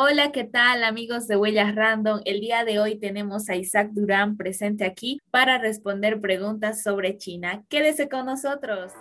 Hola, ¿qué tal amigos de Huellas Random? El día de hoy tenemos a Isaac Durán presente aquí para responder preguntas sobre China. Quédese con nosotros.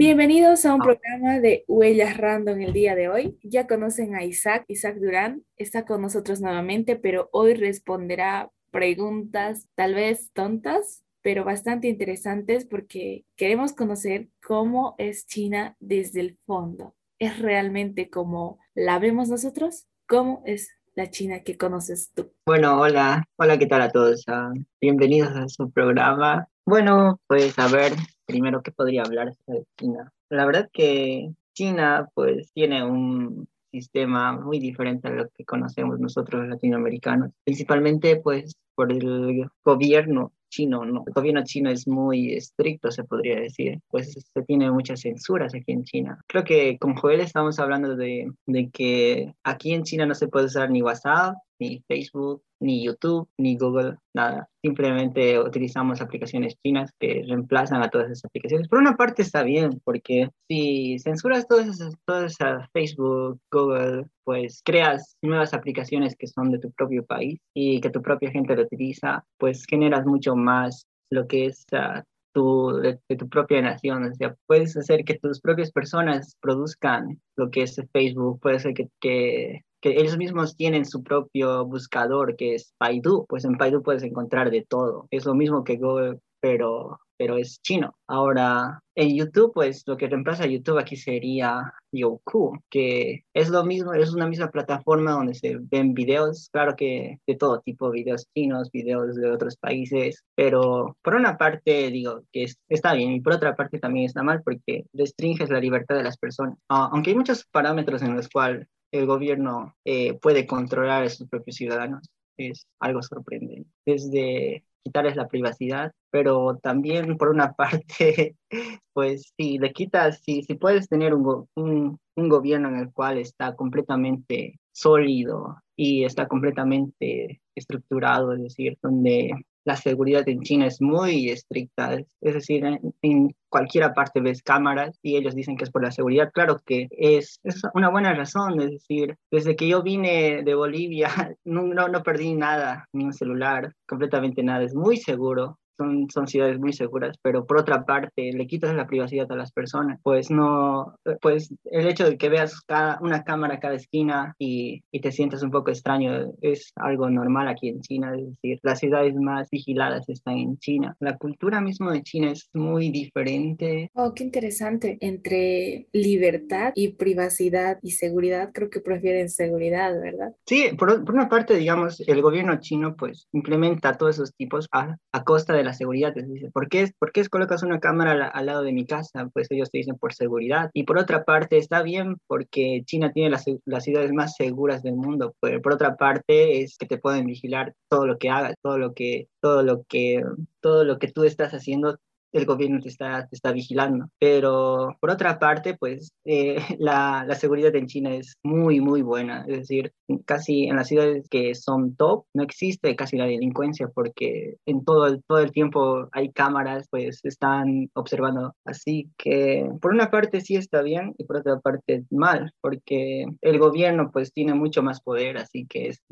Bienvenidos a un programa de Huellas Random el día de hoy. Ya conocen a Isaac, Isaac Durán está con nosotros nuevamente, pero hoy responderá preguntas tal vez tontas, pero bastante interesantes porque queremos conocer cómo es China desde el fondo. ¿Es realmente como la vemos nosotros? ¿Cómo es la China que conoces tú? Bueno, hola, hola, ¿qué tal a todos? Ah, bienvenidos a su programa. Bueno, pues a ver, primero, ¿qué podría hablar de China? La verdad que China pues tiene un sistema muy diferente a lo que conocemos nosotros latinoamericanos, principalmente pues por el gobierno chino, ¿no? El gobierno chino es muy estricto, se podría decir, pues se tiene muchas censuras aquí en China. Creo que con Joel estamos hablando de, de que aquí en China no se puede usar ni WhatsApp, ni Facebook, ni YouTube, ni Google, nada. Simplemente utilizamos aplicaciones chinas que reemplazan a todas esas aplicaciones. Por una parte está bien, porque si censuras todas esas, todas esas Facebook, Google, pues creas nuevas aplicaciones que son de tu propio país y que tu propia gente lo utiliza, pues generas mucho más lo que es uh, tu, de, tu propia nación. O puedes hacer que tus propias personas produzcan lo que es Facebook, puede ser que, que que ellos mismos tienen su propio buscador que es Baidu, pues en Baidu puedes encontrar de todo. Es lo mismo que Google, pero, pero es chino. Ahora, en YouTube, pues lo que reemplaza a YouTube aquí sería Youku, que es lo mismo, es una misma plataforma donde se ven videos, claro que de todo tipo, videos chinos, videos de otros países, pero por una parte digo que está bien y por otra parte también está mal porque restringes la libertad de las personas. Uh, aunque hay muchos parámetros en los cuales el gobierno eh, puede controlar a sus propios ciudadanos. Es algo sorprendente. Desde quitarles la privacidad, pero también por una parte, pues si le quitas, si, si puedes tener un, un, un gobierno en el cual está completamente sólido y está completamente estructurado, es decir, donde la seguridad en China es muy estricta, es, decir, en, en, cualquier parte ves cámaras y ellos dicen que es por la seguridad. Claro que es, es una buena razón, es decir, desde que yo vine de Bolivia no, no, no perdí nada, ni un celular, completamente nada, es muy seguro son, son ciudades muy seguras, pero por otra parte le quitas la privacidad a las personas, pues no, pues el hecho de que veas cada, una cámara cada esquina y, y te sientas un poco extraño es algo normal aquí en China, es decir, las ciudades más vigiladas están en China. La cultura misma de China es muy diferente. Oh, qué interesante. Entre libertad y privacidad y seguridad, creo que prefieren seguridad, ¿verdad? Sí, por, por una parte, digamos, el gobierno chino pues implementa todos esos tipos a, a costa de la seguridad. Les dice, ¿por qué, ¿por qué colocas una cámara al, al, lado de mi casa? Pues ellos te dicen por seguridad. Y por otra parte, está bien porque China tiene las, las ciudades más seguras del mundo. Pero por otra parte, es que te pueden vigilar todo lo que hagas, todo lo que, todo lo que, todo lo que tú estás haciendo el gobierno te está, te está vigilando. Pero por otra parte, pues eh, la, la, seguridad en China es muy, muy buena. Es decir, casi en las ciudades que son top no existe casi la delincuencia porque en todo el, todo el tiempo hay cámaras, pues están observando. Así que por una parte sí está bien y por otra parte mal, porque el gobierno pues tiene mucho más poder, así que es,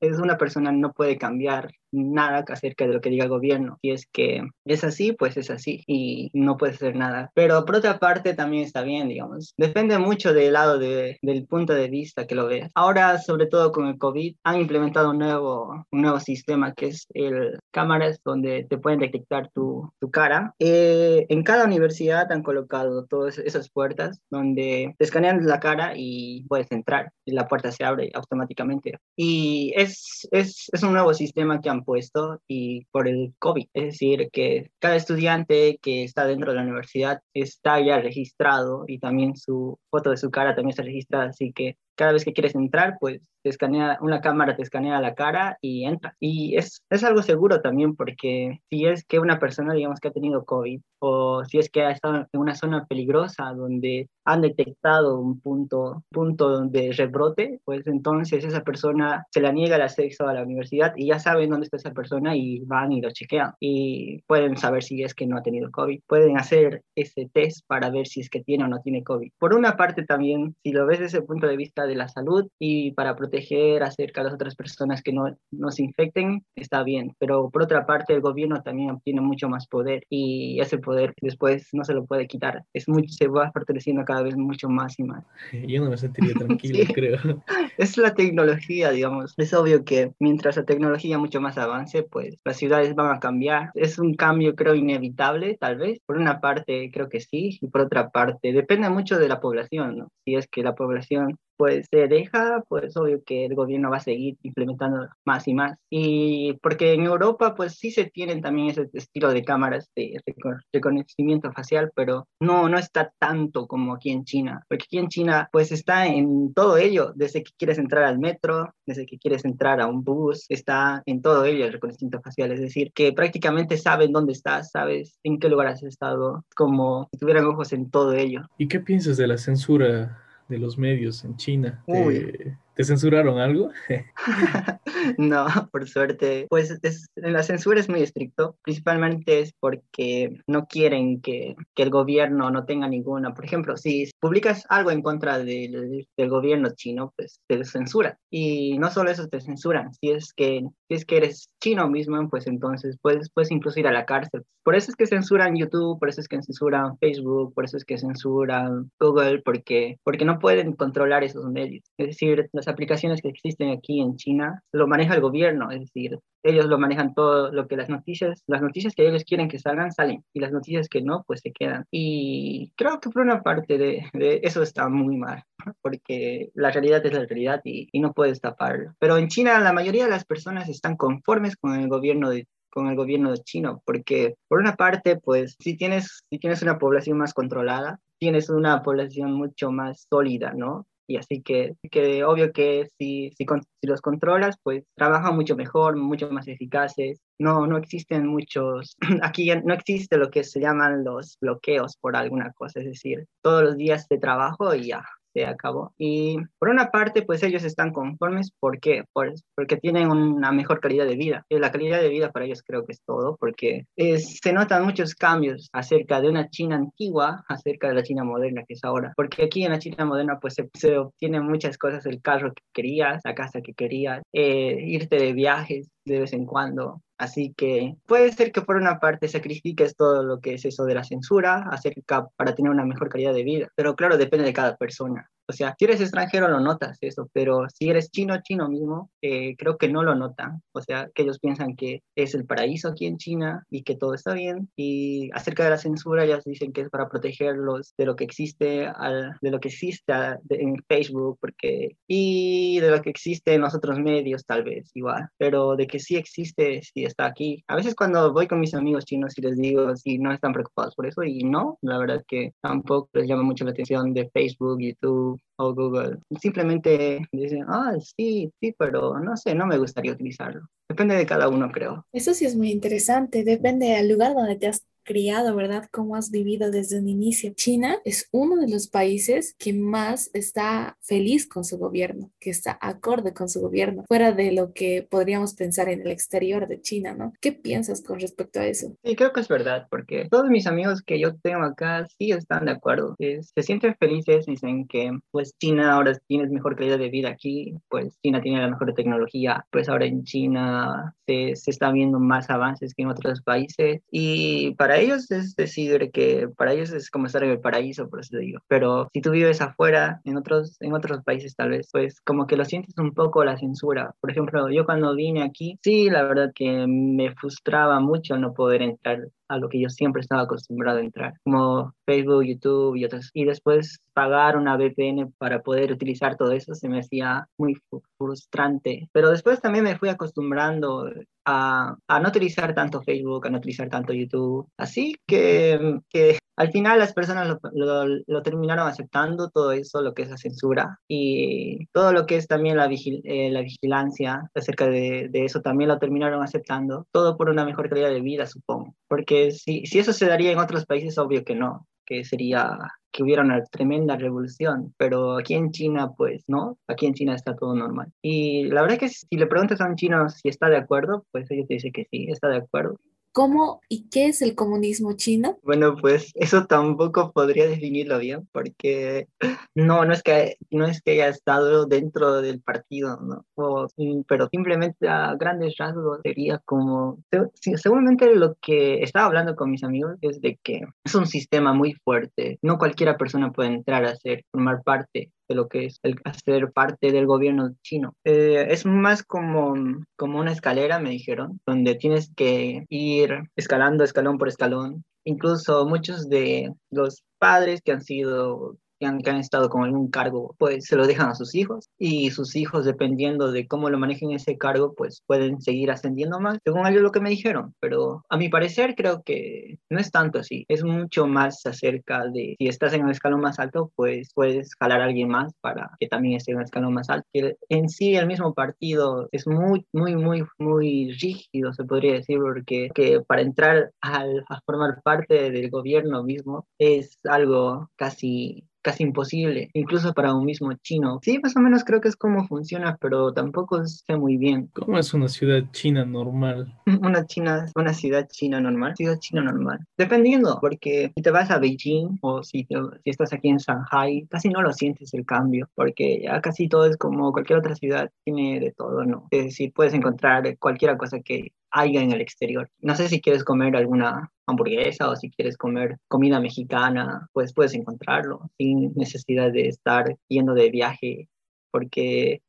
es una persona no puede cambiar nada acerca de lo que diga el gobierno. Si es que es así, pues es así y no puede hacer nada. Pero por otra parte también está bien, digamos. Depende mucho del lado de, del punto de vista que lo veas. Ahora, sobre todo con el COVID, han implementado un nuevo, un nuevo sistema que es el cámaras donde te pueden detectar tu, tu cara. Eh, en cada universidad han colocado todas esas puertas donde te escanean la cara y puedes entrar. Y la puerta se abre automáticamente. Y es, es, es un nuevo sistema que han puesto y por el COVID. Es decir, que cada estudiante que está dentro de la universidad está ya registrado y también su foto de su cara también está registrada, así que cada vez que quieres entrar, pues te escanea, una cámara te escanea la cara y entra. Y es, es algo seguro también porque si es que una persona, digamos, que ha tenido COVID o si es que ha estado en una zona peligrosa donde han detectado un punto, punto de rebrote, pues entonces esa persona se la niega el acceso a la universidad y ya saben dónde está esa persona y van y lo chequean y pueden saber si es que no ha tenido COVID. Pueden hacer ese test para ver si es que tiene o no tiene COVID. Por una parte también, si lo ves desde el punto de vista de la salud y para proteger acerca de las otras personas que no, no se infecten, está bien. Pero por otra parte, el gobierno también tiene mucho más poder y ese poder después no se lo puede quitar. Es mucho, se va fortaleciendo cada vez mucho más y más. Yo no me sentiría tranquilo, creo. Es la tecnología, digamos. Es obvio que mientras la tecnología mucho más avance, pues las ciudades van a cambiar. Es un cambio, creo, inevitable, tal vez. Por una parte, creo que sí, y por otra parte, depende mucho de la población, ¿no? Si es que la población pues se deja, pues obvio que el gobierno va a seguir implementando más y más. Y porque en Europa, pues sí se tienen también ese estilo de cámaras de reconocimiento facial, pero no, no está tanto como aquí en China. Porque aquí en China, pues está en todo ello, desde que quieres entrar al metro, desde que quieres entrar a un bus, está en todo ello el reconocimiento facial. Es decir, que prácticamente saben dónde estás, sabes en qué lugar has estado, como si tuvieran ojos en todo ello. ¿Y qué piensas de la censura de los medios en China. ¿Te censuraron algo? no, por suerte. Pues la censura es muy estricto, principalmente es porque no quieren que, que, el gobierno no tenga ninguna. Por ejemplo, si publicas algo en contra del, del gobierno chino, pues te censura. Y no solo eso, te censuran. Si es que, si es que eres chino mismo, pues entonces puedes, puedes incluso ir a la cárcel. Por eso es que censuran YouTube, por eso es que censuran Facebook, por eso es que censuran Google, porque, porque no pueden controlar esos medios. Es decir, las aplicaciones que existen aquí en China lo maneja el gobierno, es decir, ellos lo manejan todo lo que las noticias, las noticias que ellos quieren que salgan, salen, y las noticias que no, pues se quedan. Y creo que por una parte de, eso está muy mal, porque la realidad es la realidad y, no puedes taparlo. Pero en China la mayoría de las personas están conformes con el gobierno con el gobierno chino, porque por una parte, pues si tienes, si tienes una población más controlada, tienes una población mucho más sólida, ¿no? Y así que, que obvio que si, si, si, los controlas, pues trabajan mucho mejor, mucho más eficaces. No, no existen muchos, aquí no existe lo que se llaman los bloqueos por alguna cosa, es decir, todos los días de trabajo y ya, se acabó. Y por una parte, pues ellos están conformes. ¿Por qué? porque tienen una mejor calidad de vida. Y la calidad de vida para ellos creo que es todo, porque se notan muchos cambios acerca de una China antigua, acerca de la China moderna que es ahora. Porque aquí en la China moderna, pues se, se obtienen muchas cosas, el carro que querías, la casa que querías, eh, irte de viajes de vez en cuando, Así que puede ser que por una parte sacrifiques todo lo que es eso de la censura acerca para tener una mejor calidad de vida, pero claro, depende de cada persona. O sea, si eres extranjero lo notas eso, pero si eres chino, chino mismo, eh, creo que no lo notan. O sea, que ellos piensan que es el paraíso aquí en China y que todo está bien. Y acerca de la censura, ellos dicen que es para protegerlos de lo que existe, de lo que existe en Facebook, porque y de lo que existe en los otros medios tal vez igual, pero de que sí existe, sí está aquí. A veces cuando voy con mis amigos chinos y les digo si no están preocupados por eso y no, la verdad que tampoco les llama mucho la atención de Facebook, YouTube o Google. Simplemente dicen, ah, sí, sí, pero no sé, no me gustaría utilizarlo. Depende de cada uno, creo. Eso sí es muy interesante. Depende del lugar donde te has criado, ¿verdad? Cómo has vivido desde un inicio. China es uno de los países que más está feliz con su gobierno, que está acorde con su gobierno, fuera de lo que podríamos pensar en el exterior de China, ¿no? ¿Qué piensas con respecto a eso? Sí, creo que es verdad, porque todos mis amigos que yo tengo acá sí están de acuerdo. se sienten felices, dicen que pues China ahora tiene mejor calidad de vida aquí, pues China tiene la mejor tecnología, pues ahora en China se, se está viendo más avances que en otros países y para ellos es decir que para ellos es como estar en el paraíso, por eso digo. Pero si tú vives afuera, en otros, en otros países tal vez, pues como que lo sientes un poco la censura. Por ejemplo, yo cuando vine aquí, sí, la verdad que me frustraba mucho no poder entrar a lo que yo siempre estaba acostumbrado a entrar, como Facebook, YouTube y otras. Y después pagar una VPN para poder utilizar todo eso se me hacía muy frustrante. Pero después también me fui acostumbrando a, a, no utilizar tanto Facebook, a no utilizar tanto YouTube. Así que, que al final las personas lo, lo, terminaron aceptando, todo eso, lo que es la censura y todo lo que es también la, eh, la vigilancia acerca de, de, eso también lo terminaron aceptando, todo por una mejor calidad de vida, supongo. Porque si, si eso se daría en otros países, obvio que no, que sería que hubiera una tremenda revolución, pero aquí en China, pues no, aquí en China está todo normal. Y la verdad es que si le preguntas a un chino si está de acuerdo, pues ellos te dicen que sí, está de acuerdo. ¿Cómo y qué es el comunismo chino? Bueno, pues eso tampoco podría definirlo bien, porque no, no es que, no es que haya estado dentro del partido, ¿no? pero simplemente a grandes rasgos sería como, seguramente lo que estaba hablando con mis amigos es de que es un sistema muy fuerte, no cualquiera persona puede entrar a ser, formar parte de lo que es el hacer parte del gobierno chino. Eh, es más como, como una escalera, me dijeron, donde tienes que ir escalando escalón por escalón. Incluso muchos de los padres que han sido que han, estado con algún cargo, pues se lo dejan a sus hijos y sus hijos, dependiendo de cómo lo manejen ese cargo, pues pueden seguir ascendiendo más, según ellos lo que me dijeron. Pero a mi parecer creo que no es tanto así, es mucho más acerca de si estás en un escalón más alto, pues puedes jalar a alguien más para que también esté en un escalón más alto. En sí el mismo partido es muy, muy, muy, muy rígido, se podría decir, porque que para entrar al, a formar parte del gobierno mismo es algo casi casi imposible, incluso para un mismo chino. Sí, más o menos creo que es como funciona, pero tampoco sé muy bien. ¿Cómo es una ciudad china normal? Una china, una ciudad china normal, ciudad china normal. Dependiendo, porque si te vas a Beijing o si, si estás aquí en Shanghai, casi no lo sientes el cambio, porque ya casi todo es como cualquier otra ciudad, tiene de todo, ¿no? Es decir, puedes encontrar cualquier cosa que haya en el exterior. No sé si quieres comer alguna hamburguesa o si quieres comer comida mexicana, pues puedes encontrarlo sin necesidad de estar yendo de viaje, porque,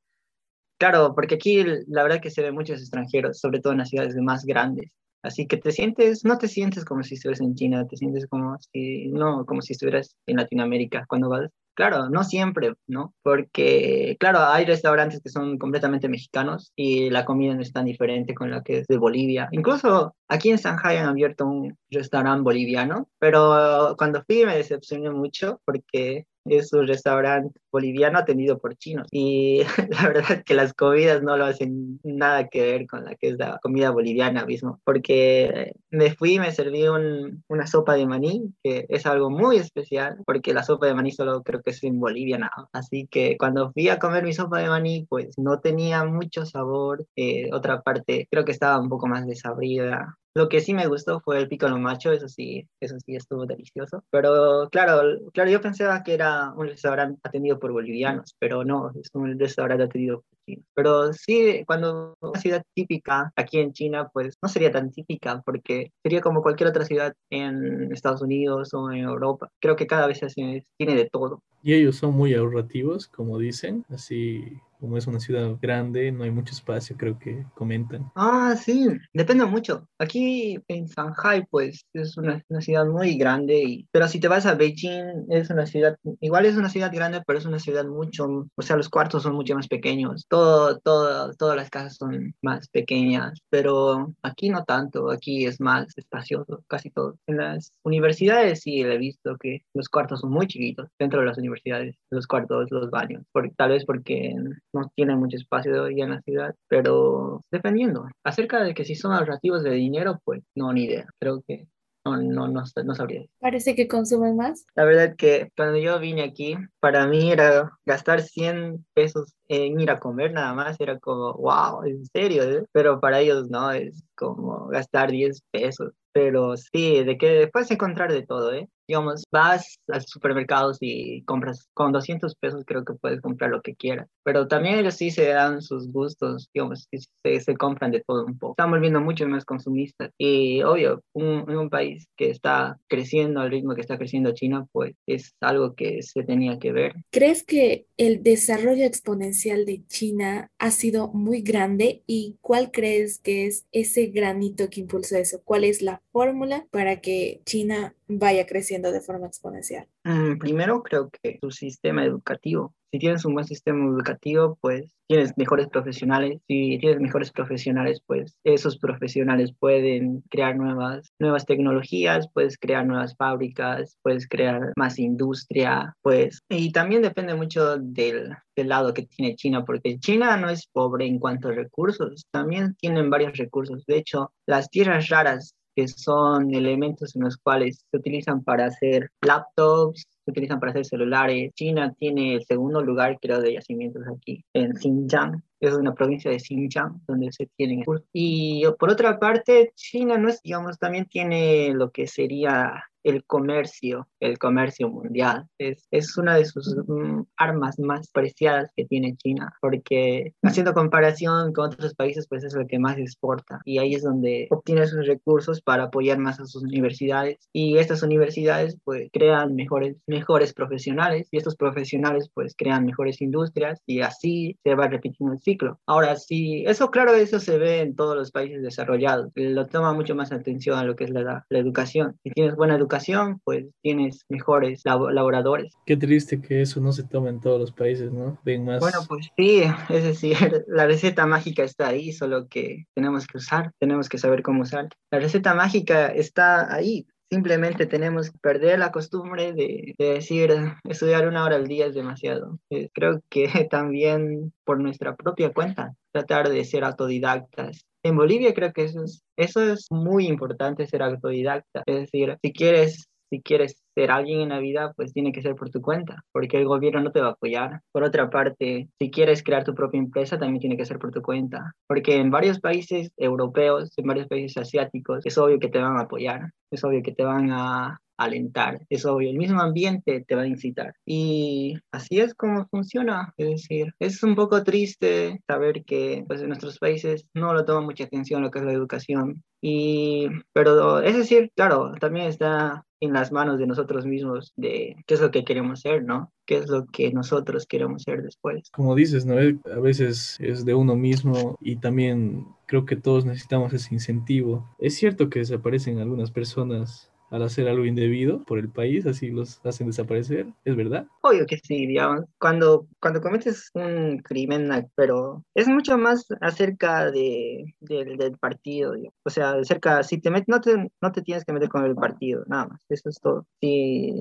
claro, porque aquí la verdad que se ven muchos extranjeros, sobre todo en las ciudades más grandes. Así que te sientes, no te sientes como si estuvieras en China, te sientes como si, no, como si estuvieras en Latinoamérica cuando vas Claro, no siempre, ¿no? Porque, claro, hay restaurantes que son completamente mexicanos y la comida no es tan diferente con la que es de Bolivia. Incluso aquí en Shanghai han abierto un restaurante boliviano, pero cuando fui me decepcioné mucho porque es un restaurante boliviano atendido por chinos. Y la verdad que las comidas no lo hacen nada que ver con la que es la comida boliviana mismo. Porque me fui y me serví un, una sopa de maní, que es algo muy especial, porque la sopa de maní solo creo que es en Bolivia nada. Así que cuando fui a comer mi sopa de maní, pues no tenía mucho sabor. Eh, otra parte, creo que estaba un poco más desabrida. Lo que sí me gustó fue el piccolo macho, eso sí, eso sí estuvo delicioso. Pero claro, claro, yo pensaba que era un restaurante atendido por bolivianos, pero no, es un restaurante atendido por chinos. Pero sí, cuando una ciudad típica aquí en China, pues no sería tan típica, porque sería como cualquier otra ciudad en Estados Unidos o en Europa. Creo que cada vez tiene de todo. Y ellos son muy ahorrativos, como dicen, así como es una ciudad grande, no hay mucho espacio, creo que comentan. Ah, sí, depende mucho. Aquí en Shanghai, pues es una, una, ciudad muy grande, y, pero si te vas a Beijing, es una ciudad, igual es una ciudad grande, pero es una ciudad mucho, o sea, los cuartos son mucho más pequeños, todo, todo, todas las casas son más pequeñas, pero aquí no tanto, aquí es más espacioso, casi todo. En las universidades sí he visto que los cuartos son muy chiquitos, dentro de las universidades, los cuartos, los baños, tal vez porque no tienen mucho espacio hoy en la ciudad, pero dependiendo. Acerca de que si son ahorrativos de dinero, pues no, ni idea. Creo que no, no, no, no sabría. Parece que consumen más. La verdad que cuando yo vine aquí, para mí era gastar 100 pesos en ir a comer nada más, era como, wow, en serio, ¿eh? pero para ellos no, es como gastar 10 pesos. Pero sí, de que puedes encontrar de todo, ¿eh? Digamos, vas al supermercado y compras con 200 pesos, creo que puedes comprar lo que quieras. Pero también ellos sí se dan sus gustos, digamos, se, se compran de todo un poco. Están volviendo mucho más consumistas. Y obvio, un, un país que está creciendo al ritmo que está creciendo China, pues es algo que se tenía que ver. ¿Crees que el desarrollo exponencial de China ha sido muy grande y cuál crees que es ese granito que impulsó eso? ¿Cuál es la fórmula para que China vaya creciendo de forma exponencial? Mm, primero creo que su sistema educativo. Si tienes un buen sistema educativo, pues tienes mejores profesionales. Si tienes mejores profesionales, pues esos profesionales pueden crear nuevas, nuevas tecnologías, puedes crear nuevas fábricas, puedes crear más industria, pues. Y también depende mucho del, del lado que tiene China, porque China no es pobre en cuanto a recursos, también tienen varios recursos. De hecho, las tierras raras que son elementos en los cuales se utilizan para hacer laptops, se utilizan para hacer celulares. China tiene el segundo lugar, creo, de yacimientos aquí, en Xinjiang. Es una provincia de Xinjiang donde se tienen. Y por otra parte, China no es, digamos, también tiene lo que sería el comercio, el comercio mundial. Es, es una de sus mm, armas más preciadas que tiene China, porque haciendo comparación con otros países, pues es lo que más exporta. Y ahí es donde obtiene sus recursos para apoyar más a sus universidades. Y estas universidades, pues, crean mejores, mejores profesionales, y estos profesionales, pues, crean mejores industrias, y así se va repitiendo el ciclo. Ahora, sí, eso, claro, eso se ve en todos los países desarrollados. Lo toma mucho más atención a lo que es la, la educación. Si tienes buena educación, pues tienes mejores laboradores. Qué triste que eso no se tome en todos los países, ¿no? Ven más. Bueno, pues sí, es decir, la receta mágica está ahí, solo que tenemos que usar, tenemos que saber cómo usar. La receta mágica está ahí, simplemente tenemos que perder la costumbre de, decir estudiar una hora al día es demasiado. Eh, creo que también por nuestra propia cuenta, tratar de ser autodidactas, en Bolivia creo que eso es, eso es muy importante, ser autodidacta. Es decir, si quieres, si quieres ser alguien en la vida, pues tiene que ser por tu cuenta, porque el gobierno no te va a apoyar. Por otra parte, si quieres crear tu propia empresa, también tiene que ser por tu cuenta, porque en varios países europeos, en varios países asiáticos, es obvio que te van a apoyar, es obvio que te van a, alentar, es obvio, el mismo ambiente te va a incitar. Y así es como funciona, es decir, es un poco triste saber que pues, en nuestros países no lo toma mucha atención lo que es la educación. Y, pero es decir, claro, también está en las manos de nosotros mismos de qué es lo que queremos ser, ¿no? ¿Qué es lo que nosotros queremos ser después? Como dices, ¿no? A veces es de uno mismo y también creo que todos necesitamos ese incentivo. Es cierto que desaparecen algunas personas al hacer algo indebido por el país, así los hacen desaparecer, ¿es verdad? Obvio que sí, digamos, cuando, cuando cometes un crimen, pero es mucho más acerca de, del partido, o sea, acerca, si te metes, no te, no te tienes que meter con el partido, nada más, eso es todo. Si,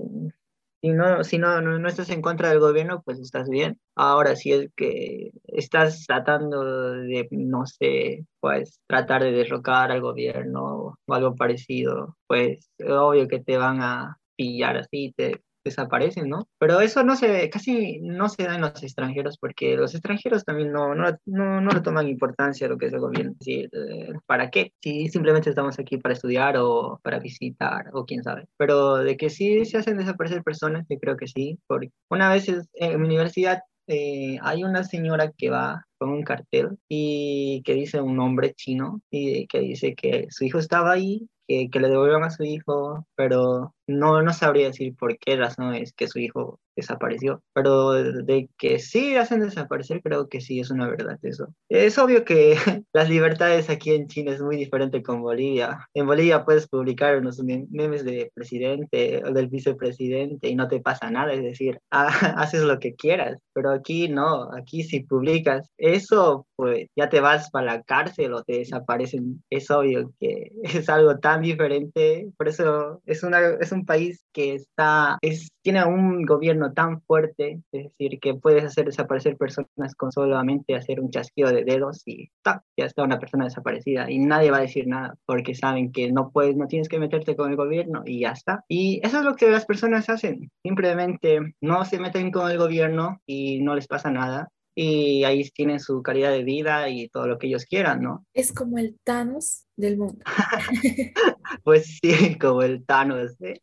si no, si no, no, estás en contra del gobierno, pues estás bien. Ahora, si es que estás tratando de, no sé, pues tratar de derrocar al gobierno o algo parecido, pues obvio que te van a pillar así, desaparecen, ¿no? Pero eso no se, casi no se da en los extranjeros porque los extranjeros también no, no, no, no le toman importancia a lo que es el gobierno. Eh, ¿Para qué? Si simplemente estamos aquí para estudiar o para visitar o quién sabe. Pero de que sí se hacen desaparecer personas, yo creo que sí. Porque una vez en mi universidad eh, hay una señora que va con un cartel y que dice un nombre chino y que dice que su hijo estaba ahí, que, que le devolvieron a su hijo, pero no, no sabría decir por qué razón es que su hijo desapareció, pero de que sí hacen desaparecer, creo que sí es una verdad eso. Es obvio que las libertades aquí en China es muy diferente con Bolivia. En Bolivia puedes publicar unos memes de presidente o del vicepresidente y no te pasa nada, es decir, haces lo que quieras, pero aquí no, aquí si publicas eso, pues ya te vas para la cárcel o te desaparecen. Es obvio que es algo tan diferente, por eso es, una, es un país que está, es, tiene un gobierno tan fuerte, es decir, que puedes hacer desaparecer personas con solamente hacer un chasquido de dedos y ya está una persona desaparecida y nadie va a decir nada porque saben que no puedes, no tienes que meterte con el gobierno y ya está. Y eso es lo que las personas hacen, simplemente no se meten con el gobierno y no les pasa nada, y ahí tienen su calidad de vida y todo lo que ellos quieran, ¿no? Es como el Thanos del mundo. pues sí, como el Thanos. ¿eh?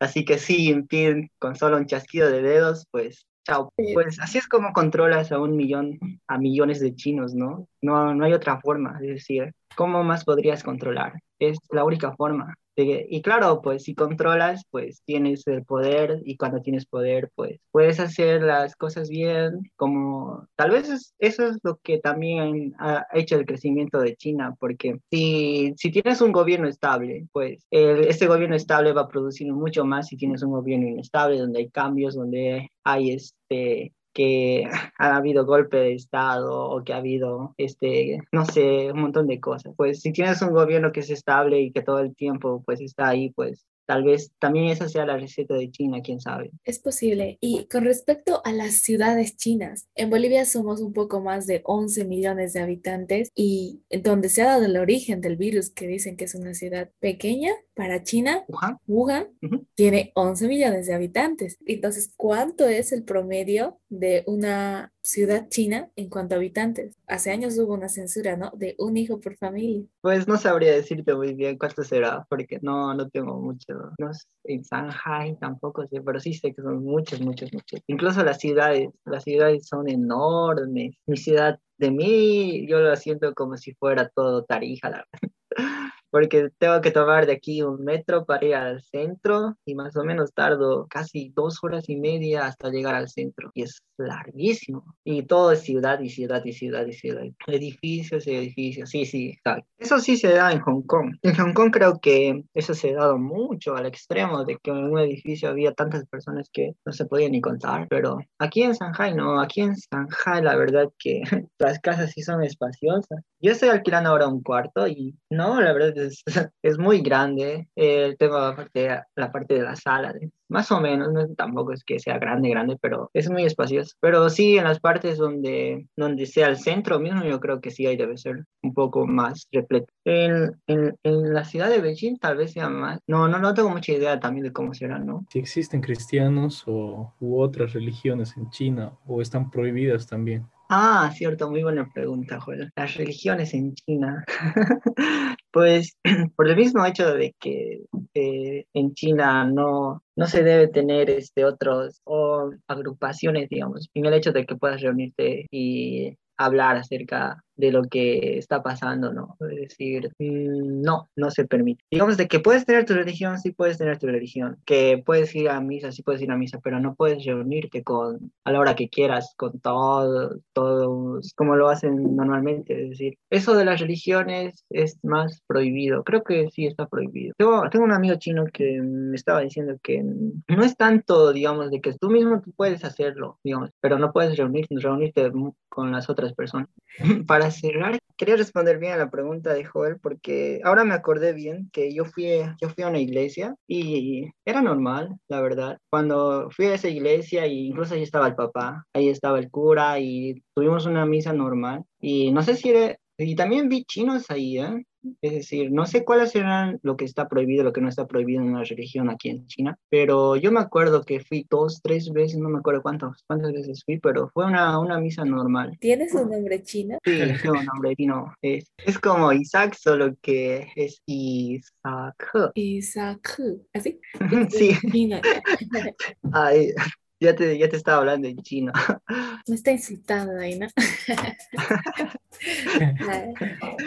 Así que sí, en fin, con solo un chasquido de dedos, pues chao. Pues así es como controlas a un millón, a millones de chinos, ¿no? No, no hay otra forma, es decir, ¿cómo más podrías controlar? Es la única forma. Y claro, pues si controlas, pues tienes el poder y cuando tienes poder, pues puedes hacer las cosas bien, como tal vez eso es lo que también ha hecho el crecimiento de China, porque si, si tienes un gobierno estable, pues este gobierno estable va a producir mucho más si tienes un gobierno inestable, donde hay cambios, donde hay este que ha habido golpe de Estado o que ha habido, este, no sé, un montón de cosas. Pues si tienes un gobierno que es estable y que todo el tiempo pues está ahí, pues Tal vez también esa sea la receta de China, quién sabe. Es posible. Y con respecto a las ciudades chinas, en Bolivia somos un poco más de 11 millones de habitantes y donde se ha dado el origen del virus, que dicen que es una ciudad pequeña para China, Wuhan, Wuhan tiene 11 millones de habitantes. Entonces, ¿cuánto es el promedio de una ciudad china en cuanto a habitantes. Hace años hubo una censura, ¿no? De un hijo por familia. Pues no sabría decirte muy bien cuánto será, porque no, no tengo mucho. No sé, en Shanghai tampoco sé, pero sí sé que son muchos, muchos, muchos. Incluso las ciudades, las ciudades son enormes. Mi ciudad de mí, yo lo siento como si fuera todo Tarija, la verdad porque tengo que tomar de aquí un metro para ir al centro y más o menos tardo casi dos horas y media hasta llegar al centro y es larguísimo. Y todo es ciudad y ciudad y ciudad y ciudad. Edificios y edificios, sí, sí. Eso sí se da en Hong Kong. En Hong Kong creo que eso se ha dado mucho al extremo de que en un edificio había tantas personas que no se podían ni contar, pero aquí en Shanghai no, aquí en Shanghai la verdad que las casas sí son espaciosas. Yo estoy alquilando ahora un cuarto y no, la verdad es, es muy grande. Eh, tengo la parte, la parte de la sala, más o menos, no, tampoco es que sea grande, grande, pero es muy espacioso. Pero sí, en las partes donde, donde sea el centro mismo, yo creo que sí ahí debe ser un poco más repleto. En, en, en la ciudad de Beijing tal vez sea más. No, no, no tengo mucha idea también de cómo será, ¿no? Si existen cristianos o, u otras religiones en China o están prohibidas también. Ah, cierto, muy buena pregunta, Joel. Las religiones en China. pues por el mismo hecho de que eh, en China no, no se debe tener este, otros o agrupaciones, digamos, en el hecho de que puedas reunirte y hablar acerca de lo que está pasando, ¿no? Es decir, mm, no, no se permite. Digamos de que puedes tener tu religión, sí puedes tener tu religión, que puedes ir a misa, sí puedes ir a misa, pero no puedes reunirte con, a la hora que quieras, con todo, todos, como lo hacen normalmente. Es decir, eso de las religiones es más prohibido. Creo que sí está prohibido. Tengo, tengo un amigo chino que me estaba diciendo que no es tanto, digamos, de que tú mismo tú puedes hacerlo, digamos, pero no puedes reunirte, reunirte con las otras personas. Para cerrar, quería responder bien a la pregunta de Joel porque ahora me acordé bien que yo fui, yo fui a una iglesia y era normal, la verdad. Cuando fui a esa iglesia, y incluso ahí estaba el papá, ahí estaba el cura y tuvimos una misa normal. Y no sé si era, y también vi chinos ahí, ¿eh? Es decir, no sé cuáles serán lo que está prohibido, lo que no está prohibido en una religión aquí en China, pero yo me acuerdo que fui dos, tres veces, no me acuerdo cuántas, cuántas veces fui, pero fue una, una misa normal. ¿Tienes un nombre chino? Sí, tengo un nombre chino. Es, es como Isaac, solo que es Isaac. Isaac, ¿así? sí. Ay, ya te, ya te estaba hablando en chino. Me está insultando ahí, ¿no?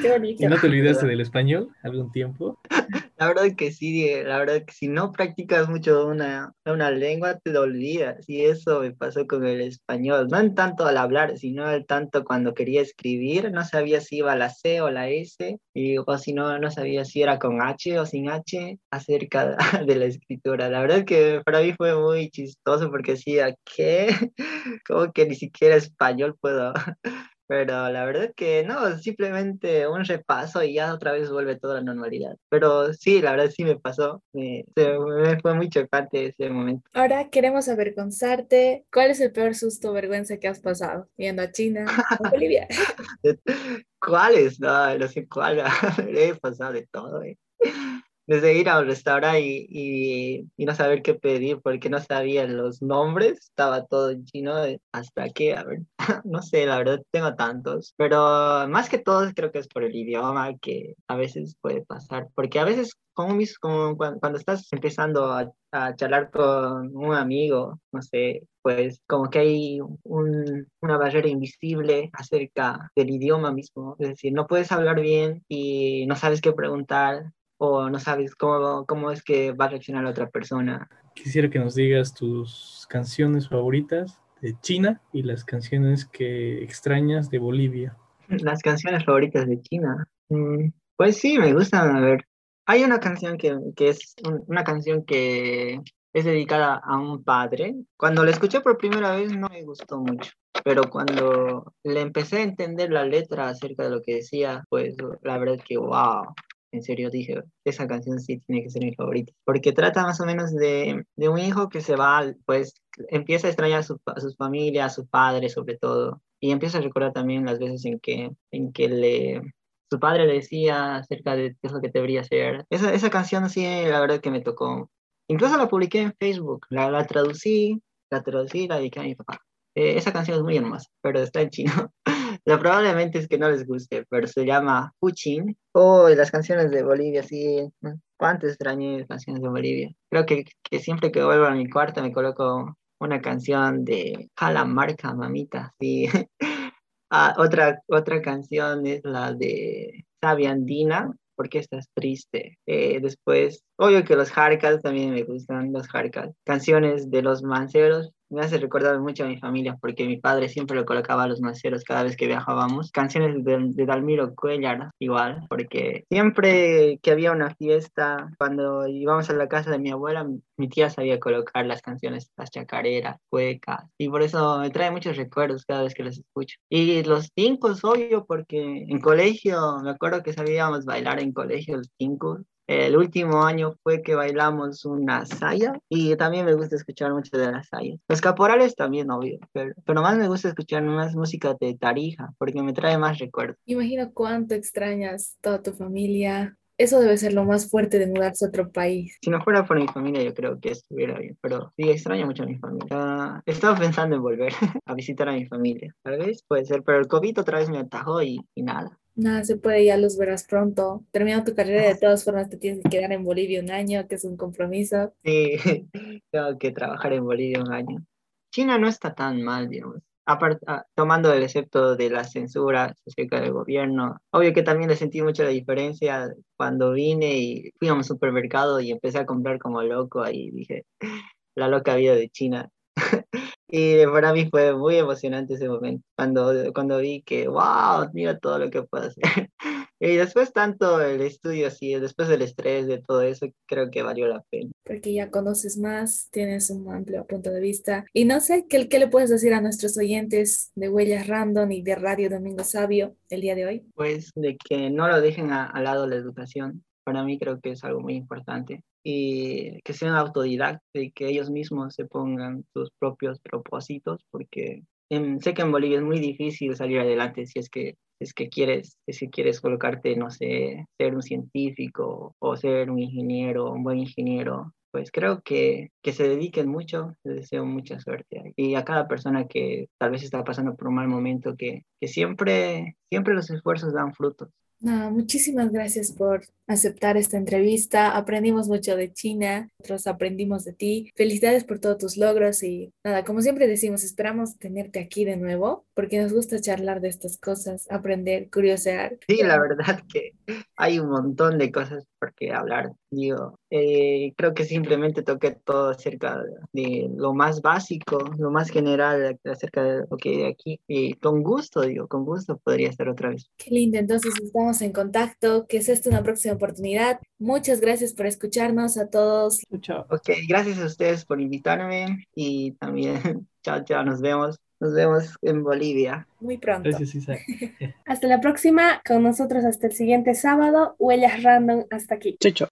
Qué bonito. ¿Y no te olvidaste del español algún tiempo? La verdad que sí, la verdad que si no practicas mucho una, una lengua, te olvidas. Y eso me pasó con el español. No en tanto al hablar, sino el tanto cuando quería escribir. No sabía si iba la C o la S, y, o si no, no sabía si era con H o sin H acerca de la escritura. La verdad que para mí fue muy chistoso porque decía, ¿qué? Como que ni siquiera español puedo pero la verdad que no, simplemente un repaso y ya otra vez vuelve toda la normalidad. Pero sí, la verdad sí me pasó, me, fue muy chocante ese momento. Ahora queremos avergonzarte, ¿cuál es el peor susto o vergüenza que has pasado viendo a China o Bolivia? ¿Cuáles? No, no sé cuál, he pasado de todo. Eh desde ir a restaurante y, y, no saber qué pedir porque no sabía los nombres, estaba todo en chino, hasta que, a ver, no sé, la verdad tengo tantos, pero más que todo creo que es por el idioma que a veces puede pasar, porque a veces como, como cuando, estás empezando a, a, charlar con un amigo, no sé, pues como que hay un, una barrera invisible acerca del idioma mismo, es decir, no puedes hablar bien y no sabes qué preguntar o no sabes cómo, cómo es que va a reaccionar la otra persona. Quisiera que nos digas tus canciones favoritas de China y las canciones que extrañas de Bolivia. Las canciones favoritas de China. Mm, pues sí, me gustan. A ver, hay una canción que, que es una canción que es dedicada a un padre. Cuando la escuché por primera vez no me gustó mucho, pero cuando le empecé a entender la letra acerca de lo que decía, pues la verdad que wow, en serio dije, esa canción sí tiene que ser mi favorita, porque trata más o menos de, de un hijo que se va, pues empieza a extrañar a su, a su familia, a su padre sobre todo, y empieza a recordar también las veces en que, en que le, su padre le decía acerca de qué es lo que debería hacer. Esa, esa canción sí, la verdad que me tocó. Incluso la publiqué en Facebook, la, la traducí, la traducí la dediqué a mi papá. Eh, esa canción es muy hermosa, pero está en chino. la probablemente es que no les guste, pero se llama Puchin. Oh, las canciones de Bolivia, sí. ¿Cuánto extrañé las canciones de Bolivia? Creo que, que siempre que vuelvo a mi cuarto me coloco una canción de Calamarca, mamita, sí. ah, otra, otra canción es la de Sabia Andina, porque estás triste. Eh, después, obvio que los Harkas también me gustan, los Harkas. Canciones de los manceros, me hace recordar mucho a mi familia porque mi padre siempre lo colocaba a los maceros cada vez que viajábamos. Canciones de, de Dalmiro Cuellar, igual, porque siempre que había una fiesta, cuando íbamos a la casa de mi abuela, mi tía sabía colocar las canciones, las chacareras, cuecas, y por eso me trae muchos recuerdos cada vez que las escucho. Y los cinco, obvio, porque en colegio, me acuerdo que sabíamos bailar en colegio los cinco, el último año fue que bailamos una saya y también me gusta escuchar mucho de la saya. Los caporales también, obvio, pero, pero más me gusta escuchar más música de Tarija porque me trae más recuerdos. Imagino cuánto extrañas toda tu familia. Eso debe ser lo más fuerte de mudarse a otro país. Si no fuera por mi familia, yo creo que estuviera bien, pero sí, extraño mucho a mi familia. Estaba pensando en volver a visitar a mi familia. Tal vez puede ser, pero el COVID otra vez me atajó y, y nada. Nada, se puede, ya los verás pronto. Terminando tu carrera, de todas formas te tienes que quedar en Bolivia un año, que es un compromiso. Sí, tengo que trabajar en Bolivia un año. China no está tan mal, digamos. Apart, ah, tomando el excepto de la censura acerca del gobierno, obvio que también le sentí mucho la diferencia cuando vine y fui a un supermercado y empecé a comprar como loco ahí dije, la loca vida de China. Y para mí fue muy emocionante ese momento, cuando, cuando vi que, wow, mira todo lo que puedo hacer. y después tanto el estudio, así, después del estrés de todo eso, creo que valió la pena. Porque ya conoces más, tienes un amplio punto de vista. Y no sé, ¿qué, qué le puedes decir a nuestros oyentes de Huellas Random y de Radio Domingo Sabio el día de hoy? Pues de que no lo dejen al lado la educación. Para mí creo que es algo muy importante y que sean autodidactas y que ellos mismos se pongan sus propios propósitos, porque en, sé que en Bolivia es muy difícil salir adelante si es que es que quieres, si quieres colocarte, no sé, ser un científico o ser un ingeniero, un buen ingeniero, pues creo que, que se dediquen mucho, les deseo mucha suerte. Y a cada persona que tal vez está pasando por un mal momento, que, que siempre, siempre los esfuerzos dan frutos. No, muchísimas gracias por aceptar esta entrevista. Aprendimos mucho de China, nosotros aprendimos de ti. Felicidades por todos tus logros y nada, como siempre decimos, esperamos tenerte aquí de nuevo porque nos gusta charlar de estas cosas, aprender, curiosear. Sí, la verdad que hay un montón de cosas por qué hablar. Digo, eh, creo que simplemente toqué todo acerca de lo más básico, lo más general acerca de lo que hay aquí. Y con gusto, digo, con gusto podría estar otra vez. Qué lindo, entonces estamos en contacto, que es esta una próxima oportunidad. Muchas gracias por escucharnos a todos. Chao. Ok, gracias a ustedes por invitarme y también, chao, chao, nos vemos. Nos vemos en Bolivia. Muy pronto. Gracias, Isaac. Hasta la próxima, con nosotros hasta el siguiente sábado. Huellas Random, hasta aquí. Chao, chao.